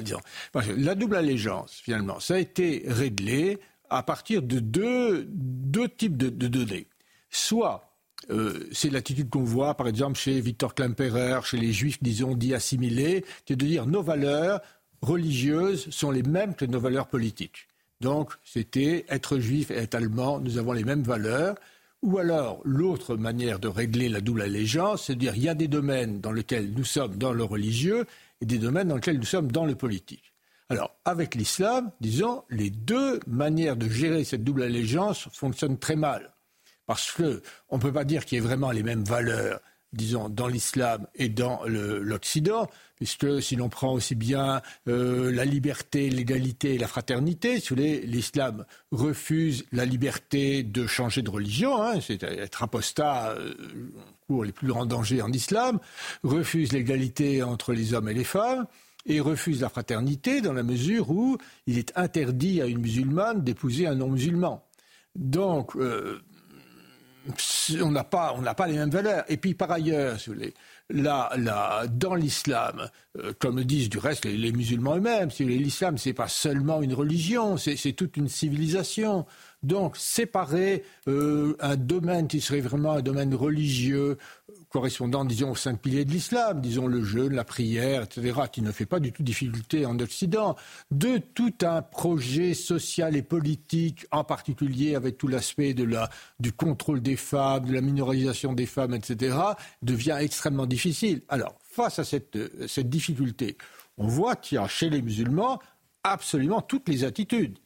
la double allégeance, finalement, ça a été réglé à partir de deux, types de, données. Soit euh, c'est l'attitude qu'on voit, par exemple, chez Victor Klemperer, chez les juifs, disons, dits assimilés, c'est de dire nos valeurs religieuses sont les mêmes que nos valeurs politiques. Donc, c'était être juif et être allemand, nous avons les mêmes valeurs. Ou alors, l'autre manière de régler la double allégeance, c'est de dire qu'il y a des domaines dans lesquels nous sommes dans le religieux et des domaines dans lesquels nous sommes dans le politique. Alors, avec l'islam, disons, les deux manières de gérer cette double allégeance fonctionnent très mal. Parce qu'on ne peut pas dire qu'il y ait vraiment les mêmes valeurs disons, dans l'islam et dans l'Occident, puisque si l'on prend aussi bien euh, la liberté, l'égalité et la fraternité, si l'islam refuse la liberté de changer de religion, hein, c'est être apostat euh, les plus grands dangers en islam, refuse l'égalité entre les hommes et les femmes, et refuse la fraternité dans la mesure où il est interdit à une musulmane d'épouser un non-musulman. Donc, euh, on n'a pas, les mêmes valeurs. Et puis, par ailleurs, dans l'islam, euh, comme disent du reste les, musulmans eux-mêmes, si l'islam, c'est pas seulement une religion, c'est toute une civilisation. Donc, séparer euh, un domaine qui serait vraiment un domaine religieux, correspondant, disons, aux cinq piliers de l'islam, disons le jeûne, la prière, etc., qui ne fait pas du tout difficulté en Occident, de tout un projet social et politique, en particulier avec tout l'aspect la, du contrôle des femmes, de la minorisation des femmes, etc., devient extrêmement difficile. Alors, face à cette, cette difficulté, on voit qu'il y a chez les musulmans absolument toutes les attitudes.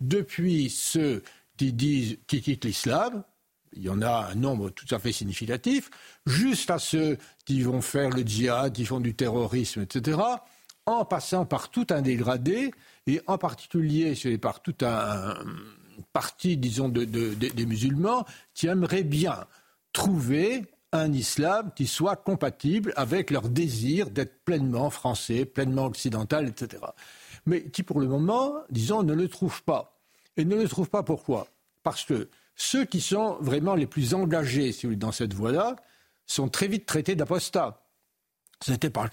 Depuis ceux qui disent qui quittent l'islam, il y en a un nombre tout à fait significatif, juste à ceux qui vont faire le djihad, qui font du terrorisme, etc., en passant par tout un dégradé, et en particulier par tout un parti, disons, des musulmans, qui aimeraient bien trouver un islam qui soit compatible avec leur désir d'être pleinement français, pleinement occidental, etc. Mais qui, pour le moment, disons, ne le trouvent pas. Et ne le trouvent pas pourquoi? Parce que ceux qui sont vraiment les plus engagés dans cette voie-là sont très vite traités d'apostats. C'était par,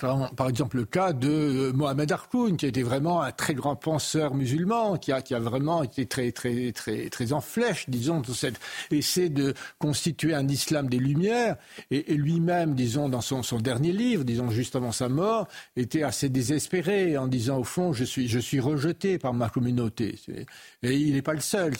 exemple le cas de euh, Mohamed Harkoun, qui était vraiment un très grand penseur musulman, qui a, vraiment été très, très, très, très en flèche, disons, dans cet essai de constituer un islam des Lumières. Et, lui-même, disons, dans son, dernier livre, disons, juste avant sa mort, était assez désespéré en disant, au fond, je suis, je suis rejeté par ma communauté. Et il n'est pas le seul.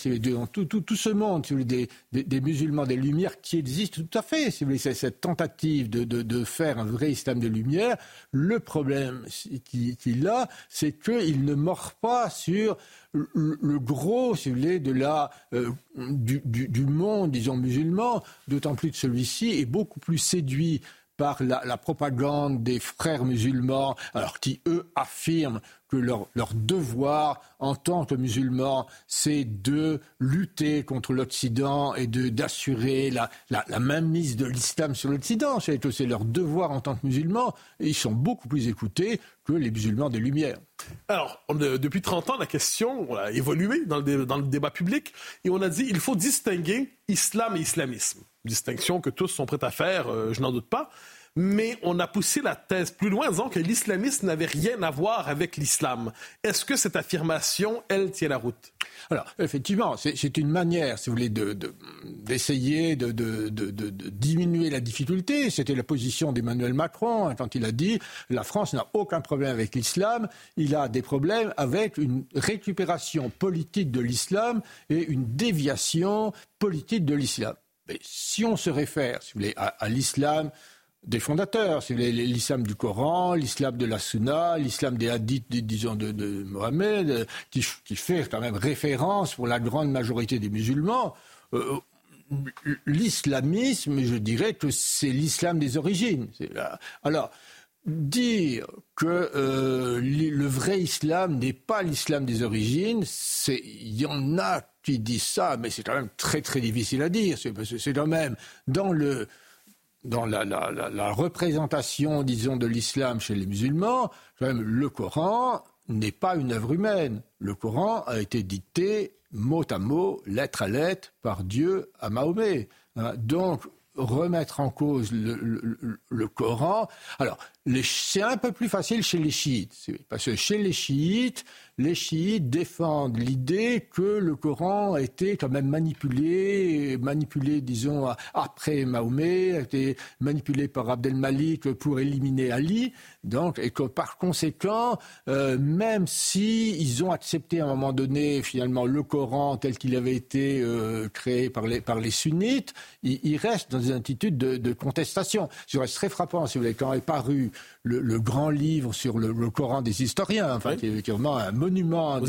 Tout, tout, tout, ce monde, des, musulmans des Lumières qui existent tout à fait. C'est cette tentative de, de, faire un vrai islam des lumière. Le problème qu'il a, c'est qu'il ne mord pas sur le gros, si vous voulez, de la, euh, du, monde, disons, musulman, d'autant plus que celui-ci est beaucoup plus séduit par la, propagande des frères musulmans, alors qui, eux, affirment que leur, devoir en tant que musulmans, c'est de lutter contre l'Occident et d'assurer la, la, mainmise de l'islam sur l'Occident. C'est leur devoir en tant que musulmans. Et ils sont beaucoup plus écoutés que les musulmans des Lumières. Alors, depuis 30 ans, la question a évolué dans le, dans le débat public et on a dit il faut distinguer islam et islamisme. Distinction que tous sont prêts à faire, euh, je n'en doute pas mais on a poussé la thèse plus loin en disant que l'islamisme n'avait rien à voir avec l'islam. Est-ce que cette affirmation, elle, tient la route? Alors, effectivement, c'est une manière, si vous voulez, d'essayer de, diminuer la difficulté. C'était la position d'Emmanuel Macron quand il a dit la France n'a aucun problème avec l'islam, il a des problèmes avec une récupération politique de l'islam et une déviation politique de l'islam. Mais si on se réfère, si vous voulez, à l'islam, des fondateurs. C'est l'islam du Coran, l'islam de la Sunna, l'islam des hadiths, disons, de, de Mohamed, euh, qui, fait quand même référence pour la grande majorité des musulmans. Euh, l'islamisme, je dirais que c'est l'islam des origines. Alors, dire que euh, le vrai islam n'est pas l'islam des origines, il y en a qui disent ça, mais c'est quand même très très difficile à dire. C'est quand même dans le dans la, représentation, disons, de l'islam chez les musulmans, le Coran n'est pas une œuvre humaine. Le Coran a été dicté mot à mot, lettre à lettre, par Dieu à Mahomet. Hein, donc, remettre en cause le, Coran. Alors, c'est un peu plus facile chez les chiites, parce que chez les chiites, les chiites défendent l'idée que le Coran a été quand même manipulé, manipulé, disons, après Mahomet, a été manipulé par Abdel Malik pour éliminer Ali, donc, et que par conséquent, euh, même si ils ont accepté à un moment donné, finalement, le Coran tel qu'il avait été euh, créé par les, par les sunnites, il, reste dans une attitude de, contestation. Ce reste très frappant, si vous voulez, quand est paru le, grand livre sur le, Coran des historiens, enfin, qui, est, vraiment un monument.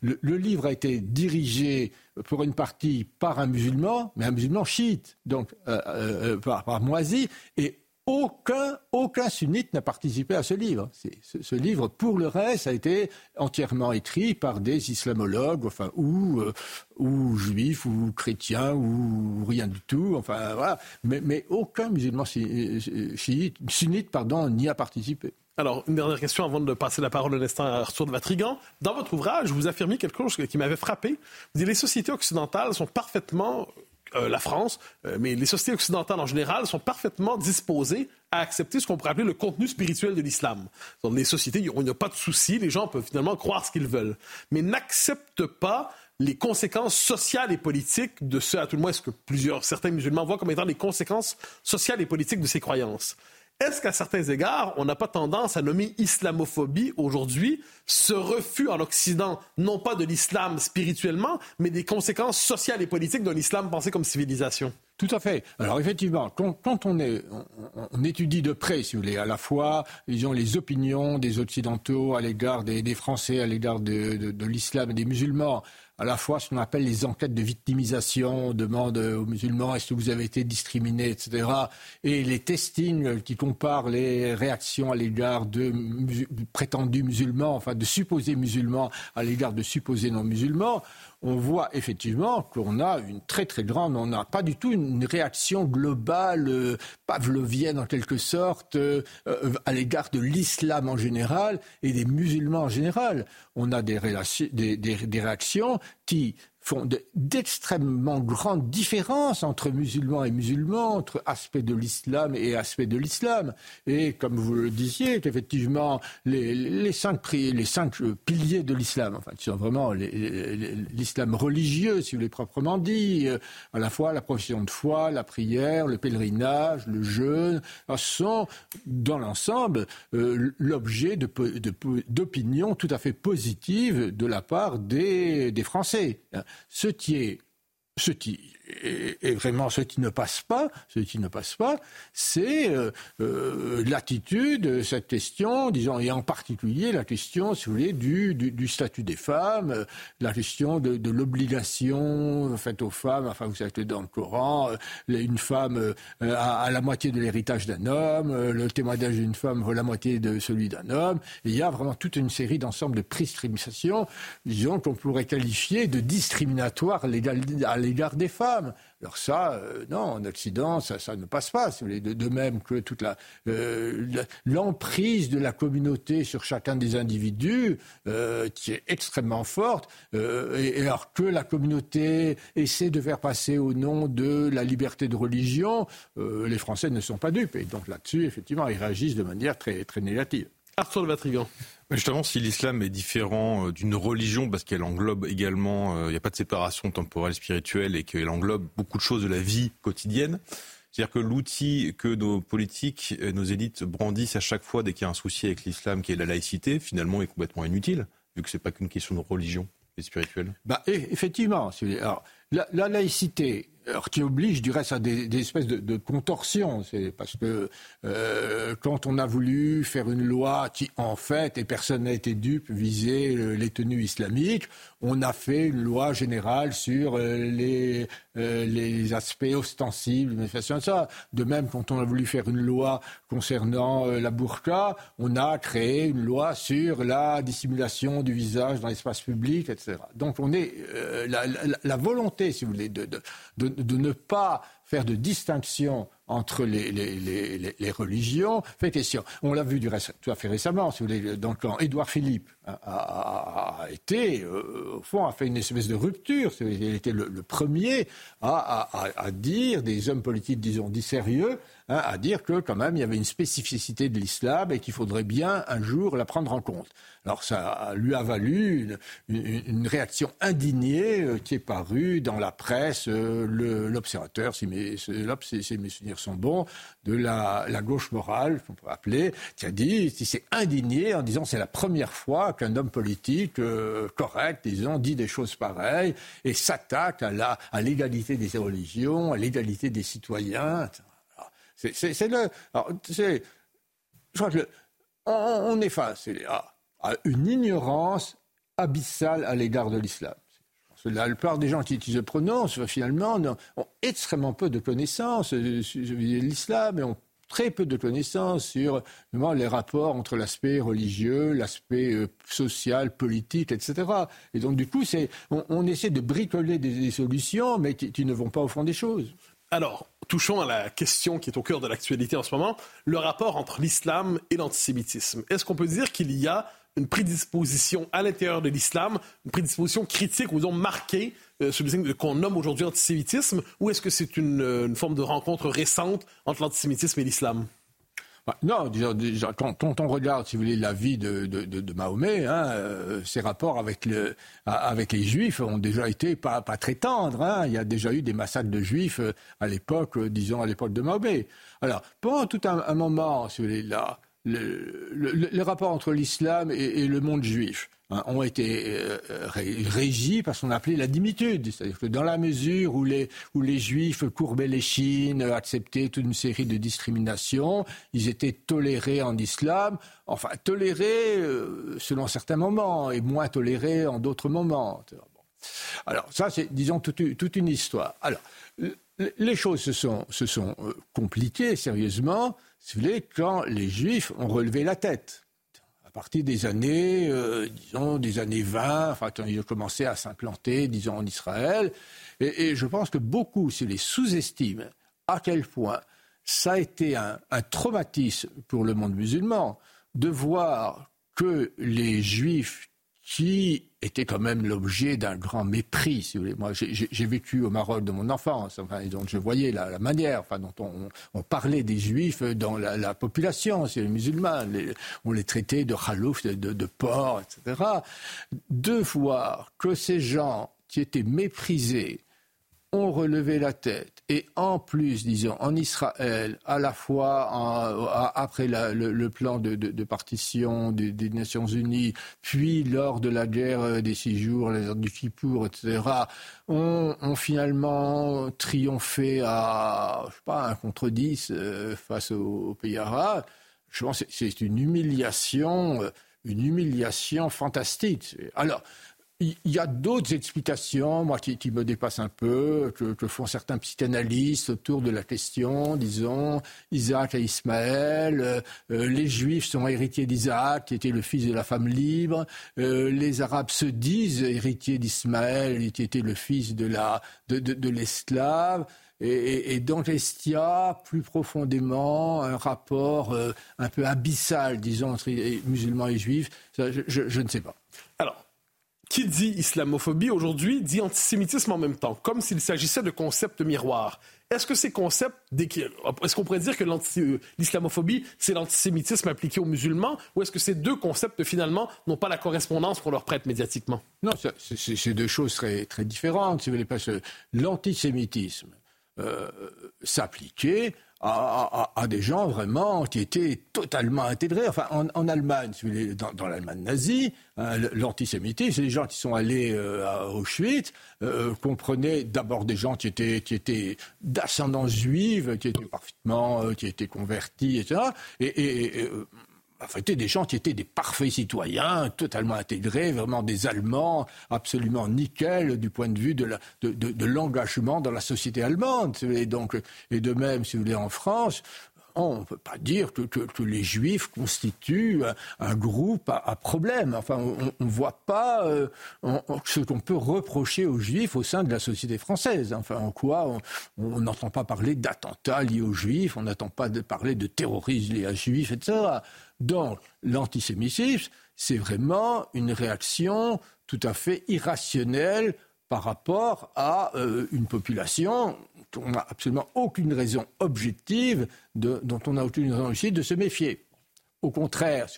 Le, le, livre a été dirigé pour une partie par un musulman, mais un musulman chiite, donc euh, euh, euh, par, par Moisi, et aucun, aucun sunnite n'a participé à ce livre. Ce, ce, livre, pour le reste, a été entièrement écrit par des islamologues, enfin, ou, ou juifs, ou chrétiens, ou rien du tout. Enfin, voilà. Mais, mais aucun musulman chiite, sunnite pardon, n'y a participé. Alors, une dernière question avant de passer la parole un instant à Arthur de Vatrigan. Dans votre ouvrage, vous affirmez quelque chose qui m'avait frappé. Vous dites les sociétés occidentales sont parfaitement euh, la France, euh, mais les sociétés occidentales en général sont parfaitement disposées à accepter ce qu'on pourrait appeler le contenu spirituel de l'islam. Dans les sociétés, il n'y a pas de souci, les gens peuvent finalement croire ce qu'ils veulent, mais n'acceptent pas les conséquences sociales et politiques de ce, à tout le moins, ce que plusieurs, certains musulmans voient comme étant les conséquences sociales et politiques de ces croyances. Est-ce qu'à certains égards, on n'a pas tendance à nommer islamophobie aujourd'hui ce refus en Occident, non pas de l'islam spirituellement, mais des conséquences sociales et politiques d'un islam pensé comme civilisation? Tout à fait. Alors effectivement, quand, on, étudie de près, si vous voulez, à la fois disons, les opinions des Occidentaux à l'égard des, Français, à l'égard de l'islam et des musulmans, à la fois ce qu'on appelle les enquêtes de victimisation, on demande aux musulmans est-ce que vous avez été discriminés, etc. Et les testings qui comparent les réactions à l'égard de prétendus musulmans, enfin de supposés musulmans à l'égard de supposés non musulmans, on voit effectivement qu'on a une très très grande, on n'a pas du tout une réaction globale euh, pavlovienne en quelque sorte euh, euh, à l'égard de l'islam en général et des musulmans en général. On a des réactions qui font d'extrêmement grandes différences entre musulmans et musulmans, entre aspects de l'islam et aspects de l'islam. Et comme vous le disiez, effectivement, les, cinq, les cinq euh, piliers de l'islam, enfin, qui sont vraiment l'islam religieux, si vous voulez proprement dit, euh, à la fois la profession de foi, la prière, le pèlerinage, le jeûne, sont, dans l'ensemble, euh, l'objet d'opinions tout à fait positives de la part des, des Français. Ce qui est, ce qui et, vraiment ce qui ne passe pas, ce qui ne passe pas, c'est euh, euh, l'attitude de cette question, disons, et en particulier la question, si vous voulez, du, du, statut des femmes, euh, la question de, de l'obligation faite aux femmes. Enfin, vous savez, dans le Coran, une femme a, la moitié de l'héritage d'un homme, le témoignage d'une femme vaut la moitié de celui d'un homme. Il y a vraiment toute une série d'ensembles de prescriptions, disons, qu'on pourrait qualifier de discriminatoires à l'égard des femmes. Alors ça, euh, non, en Occident, ça, ne passe pas. De, même que toute euh, l'emprise de la communauté sur chacun des individus, euh, qui est extrêmement forte, et, alors que la communauté essaie de faire passer au nom de la liberté de religion, les Français ne sont pas dupes. Et donc là-dessus, effectivement, ils réagissent de manière très, très négative. Arthur de Vatrigan. Justement, si l'islam est différent euh, d'une religion, parce qu'elle englobe également, euh, il n'y a pas de séparation temporelle spirituelle et qu'elle englobe beaucoup de choses de la vie quotidienne, c'est-à-dire que l'outil que nos politiques et nos élites brandissent à chaque fois dès qu'il y a un souci avec l'islam, qui est la laïcité, finalement est complètement inutile, vu que ce n'est pas qu'une question de religion et spirituelle. Bah, effectivement. Alors, la laïcité, alors, qui oblige du reste à des, espèces de, contorsions. C'est parce que euh, quand on a voulu faire une loi qui, en fait, et personne n'a été dupe, visait les tenues islamiques, on a fait une loi générale sur euh, les, euh, les aspects ostensibles, manifestation, ça. De même, quand on a voulu faire une loi concernant la burqa, on a créé une loi sur la dissimulation du visage dans l'espace public, etc. Donc, on est la, la, volonté, si vous voulez, de, de, de de ne pas faire de distinction entre les, religions fait question. On l'a vu tout à fait récemment, si vous voulez, dans le camp. Édouard Philippe a, été, euh, au fond, a fait une espèce de rupture. Il était le, premier à, dire, des hommes politiques, disons, dits sérieux, hein, à dire que quand même il y avait une spécificité de l'islam et qu'il faudrait bien un jour la prendre en compte. Alors ça lui a valu une, réaction indignée euh, qui est parue dans la presse, euh, l'observateur, si mes, si mes sont bons, de la, gauche morale, qu'on peut appeler, qui a dit, qui s'est indigné en disant c'est la première fois qu'un homme politique euh, correct, disons, dit des choses pareilles et s'attaque à à l'égalité des religions, à l'égalité des citoyens. C'est le, alors, je crois que on, est face à une ignorance abyssale à l'égard de l'islam. La plupart des gens qui, se prononcent, finalement, ont extrêmement peu de connaissances euh, sur l'islam et ont très peu de connaissances sur les rapports entre l'aspect religieux, l'aspect euh, social, politique, etc. Et donc, du coup, on, essaie de bricoler des, solutions, mais qui, ne vont pas au fond des choses. Alors, touchons à la question qui est au cœur de l'actualité en ce moment, le rapport entre l'islam et l'antisémitisme. Est-ce qu'on peut dire qu'il y a une prédisposition à l'intérieur de l'islam, une prédisposition critique, ou disons marquée, euh, qu'on nomme aujourd'hui antisémitisme, ou est-ce que c'est une, une, forme de rencontre récente entre l'antisémitisme et l'islam? Bah, non, déjà, quand, on regarde, si vous voulez, la vie de, Mahomet, hein, euh, ses rapports avec, le, avec les Juifs ont déjà été pas, très tendres. Hein. Il y a déjà eu des massacres de Juifs euh, à l'époque, euh, disons à l'époque de Mahomet. Alors, pendant tout un, moment, si vous voulez, là, le, le, rapport entre l'islam et, le monde juif, Hein, ont été euh, régis par ce qu'on appelait la dimitude. C'est-à-dire que dans la mesure où les, les juifs courbaient les chines, acceptaient toute une série de discriminations, ils étaient tolérés en islam, enfin tolérés euh, selon certains moments et moins tolérés en d'autres moments. Alors ça, c'est, disons, toute, une histoire. Alors, les choses se sont, euh, compliquées sérieusement, si vous voulez, quand les juifs ont relevé la tête à partir des années, euh, disons, des années 20, enfin, ils ont commencé à s'implanter, disons, en Israël. Et, je pense que beaucoup se les sous-estiment à quel point ça a été un traumatisme pour le monde musulman de voir que les juifs qui était quand même l'objet d'un grand mépris, si vous voulez. Moi, j'ai vécu au Maroc de mon enfance, enfin, donc je voyais la, manière enfin, dont on, parlait des juifs dans la, population, c'est les musulmans. on les traitait de khalouf, de, de, etc. De voir que ces gens qui étaient méprisés ont relevé la tête. Et en plus, disons, en Israël, à la fois après le, plan de, partition des, Nations Unies, puis lors de la guerre euh, des six jours, la guerre du Kippour, etc., ont, finalement triomphé à, je sais pas, un contre dix euh, face aux, pays arabes. Je pense que c'est une humiliation, euh, une humiliation fantastique. Alors, il y a d'autres explications, moi, qui, me dépassent un peu, que, font certains psychanalystes autour de la question, disons, Isaac et Ismaël, euh, euh, les Juifs sont héritiers d'Isaac, qui était le fils de la femme libre, euh, les Arabes se disent héritiers d'Ismaël, qui était le fils de la de, l'esclave. Et, donc est-ce plus profondément un rapport un peu abyssal, disons, entre musulmans et juifs je, je ne sais pas. Alors, qui dit islamophobie aujourd'hui dit antisémitisme en même temps, comme s'il s'agissait de concepts miroirs. Est-ce que ces concepts, est-ce qu'on pourrait dire que euh, l'islamophobie, c'est l'antisémitisme appliqué aux musulmans, ou est-ce que ces deux concepts, finalement, n'ont pas la correspondance pour leur prête médiatiquement? Non, c'est deux choses très, très différentes, si vous voulez, parce l'antisémitisme euh, s'appliquait à, des gens vraiment qui étaient totalement intégrés. Enfin, en, Allemagne, dans, dans l'Allemagne nazie, hein, l'antisémitisme, les gens qui sont allés euh, à Auschwitz euh, comprenaient d'abord des gens qui étaient, qui étaient d'ascendance juive, qui étaient parfaitement, euh, qui étaient convertis, etc. Et, et Enfin, c'était des gens qui étaient des parfaits citoyens, totalement intégrés, vraiment des Allemands, absolument nickel du point de vue de, l'engagement dans la société allemande. Et, donc, et de même, si vous voulez, en France, on ne peut pas dire que, les Juifs constituent un, groupe à, problème. Enfin, on ne voit pas euh, ce qu'on peut reprocher aux Juifs au sein de la société française. Enfin, en quoi on n'entend pas parler d'attentats liés aux Juifs, on n'entend pas parler de terrorisme liés aux Juifs, etc. Donc, l'antisémitisme, c'est vraiment une réaction tout à fait irrationnelle par rapport à euh, une population on n'a absolument aucune raison objective, dont on n'a aucune raison aussi de se méfier. Au contraire,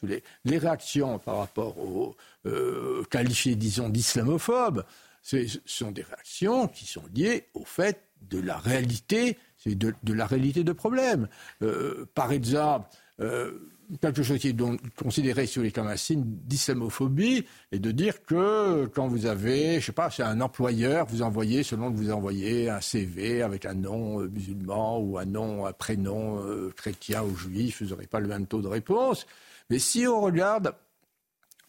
les, réactions par rapport aux euh, qualifiés, disons, d'islamophobes, ce sont des réactions qui sont liées au fait de la réalité, de, de la réalité de problème. Euh, par exemple, euh, quelque chose qui est considéré sur les signe d'islamophobie et de dire que quand vous avez, je sais pas, c'est un employeur, vous envoyez, selon que vous envoyez un CV avec un nom euh, musulman ou un nom, un prénom euh, chrétien ou juif, vous n'aurez pas le même taux de réponse. Mais si on regarde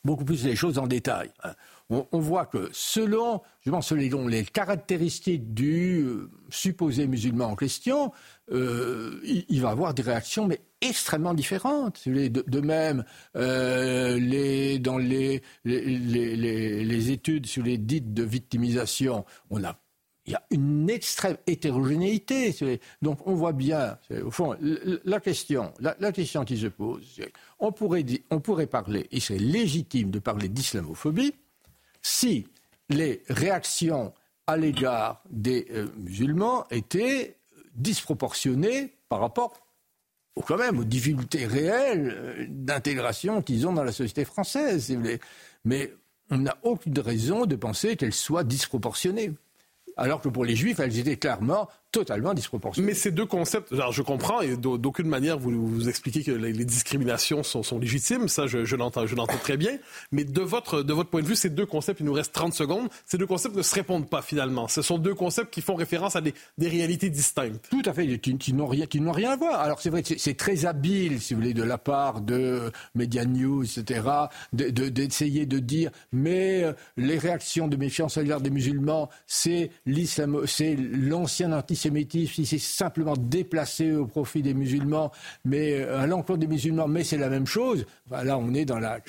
beaucoup plus les choses en détail, hein, on, voit que selon, selon les caractéristiques du euh, supposé musulman en question, il, il, va avoir des réactions mais extrêmement différentes. De, même, euh, dans les, les, études sur les dites de victimisation, on a il y a une extrême hétérogénéité. Donc on voit bien, au fond, la question, la, question qui se pose, on pourrait, on pourrait parler, et c'est légitime de parler d'islamophobie, si les réactions à l'égard des euh, musulmans étaient disproportionnées par rapport quand même aux difficultés réelles euh, d'intégration qu'ils ont dans la société française. Mais on n'a aucune raison de penser qu'elles soient disproportionnées alors que pour les juifs, elles étaient clairement totalement disproportionnées. Mais ces deux concepts, alors je comprends, et d'aucune manière vous, vous expliquez que les, discriminations sont, sont, légitimes, ça je, je l'entends très bien, mais de votre, de votre point de vue, ces deux concepts, il nous reste 30 secondes, ces deux concepts ne se répondent pas finalement. Ce sont deux concepts qui font référence à des, des réalités distinctes. Tout à fait, qui, qui n'ont rien, rien à voir. Alors c'est vrai que c'est très habile, si vous voulez, de la part de Media News, etc., d'essayer de, de, dire, mais euh, les réactions de méfiance à l'égard des musulmans, c'est c'est l'ancien antisémitisme, il s'est simplement déplacé au profit des musulmans, mais euh, à l'encontre des musulmans, mais c'est la même chose. Là, on est dans la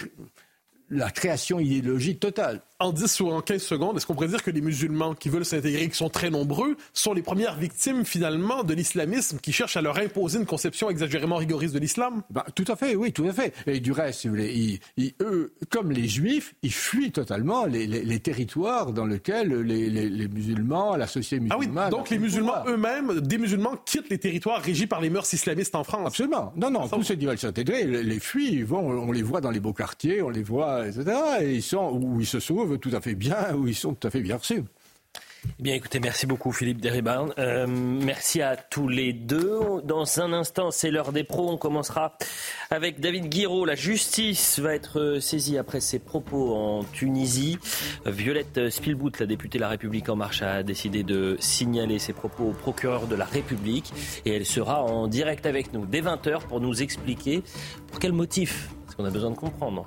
la création idéologique totale. En 10 ou en 15 secondes, est-ce qu'on pourrait dire que les musulmans qui veulent s'intégrer, qui sont très nombreux, sont les premières victimes finalement de l'islamisme qui cherche à leur imposer une conception exagérément rigoriste de l'islam? Bah, Tout à fait, oui, tout à fait. Et du reste, eux, comme les juifs, ils fuient totalement les, territoires dans lesquels les, musulmans, la société musulmane... Ah oui, donc les musulmans eux-mêmes, des musulmans quittent les territoires régis par les mœurs islamistes en France Absolument. Non, non, tous ceux qui veulent s'intégrer, les, fuient, ils vont, on les voit dans les beaux quartiers, on les voit etc. Et ils sont où ils se sauvent tout à fait bien, où ils sont tout à fait bien reçus. Eh bien, écoutez, merci beaucoup Philippe Deribarn. Euh, merci à tous les deux. Dans un instant, c'est l'heure des pros. On commencera avec David Guiraud. La justice va être saisie après ses propos en Tunisie. Violette Spielbout, la députée de La République En Marche, a décidé de signaler ses propos au procureur de la République. Et elle sera en direct avec nous dès 20h pour nous expliquer pour quel motif. Parce qu'on a besoin de comprendre.